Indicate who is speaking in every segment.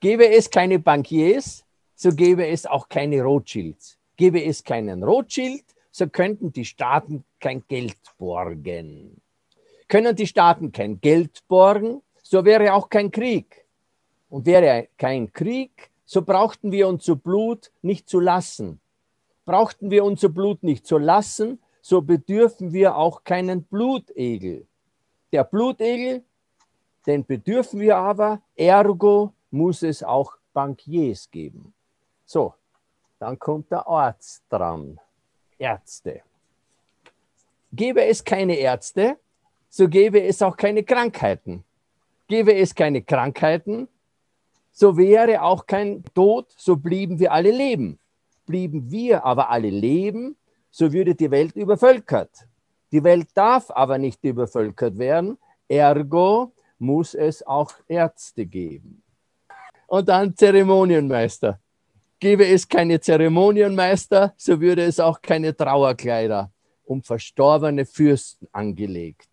Speaker 1: Gäbe es keine Bankiers, so gäbe es auch keine Rothschilds. Gäbe es keinen Rothschild, so könnten die Staaten kein Geld borgen. Können die Staaten kein Geld borgen, so wäre auch kein Krieg. Und wäre kein Krieg, so brauchten wir unser Blut nicht zu lassen. Brauchten wir unser Blut nicht zu lassen, so bedürfen wir auch keinen Blutegel. Der Blutegel, den bedürfen wir aber, ergo muss es auch Bankiers geben. So, dann kommt der Arzt dran. Ärzte. Gäbe es keine Ärzte, so gäbe es auch keine Krankheiten. Gäbe es keine Krankheiten, so wäre auch kein Tod, so blieben wir alle leben. Blieben wir aber alle leben, so würde die Welt übervölkert. Die Welt darf aber nicht übervölkert werden, ergo muss es auch Ärzte geben. Und dann Zeremonienmeister. Gäbe es keine Zeremonienmeister, so würde es auch keine Trauerkleider um verstorbene Fürsten angelegt.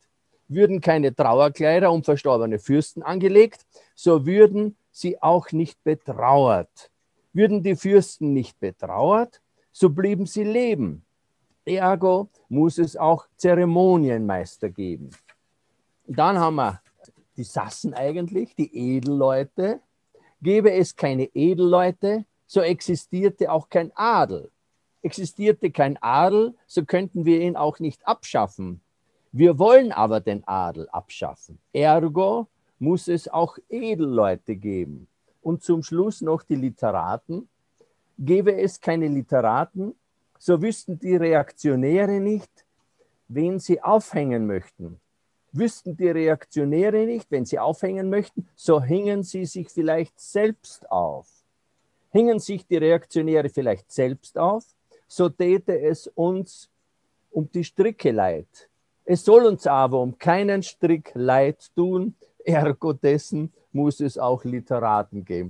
Speaker 1: Würden keine Trauerkleider um verstorbene Fürsten angelegt, so würden sie auch nicht betrauert. Würden die Fürsten nicht betrauert, so blieben sie leben. Ergo muss es auch Zeremonienmeister geben. Dann haben wir die Sassen eigentlich, die Edelleute. Gäbe es keine Edelleute, so existierte auch kein Adel. Existierte kein Adel, so könnten wir ihn auch nicht abschaffen. Wir wollen aber den Adel abschaffen. Ergo muss es auch Edelleute geben. Und zum Schluss noch die Literaten. Gäbe es keine Literaten, so wüssten die Reaktionäre nicht, wen sie aufhängen möchten. Wüssten die Reaktionäre nicht, wenn sie aufhängen möchten, so hingen sie sich vielleicht selbst auf. Hingen sich die Reaktionäre vielleicht selbst auf, so täte es uns um die Stricke leid. Es soll uns aber um keinen Strick leid tun, ergo dessen muss es auch Literaten geben.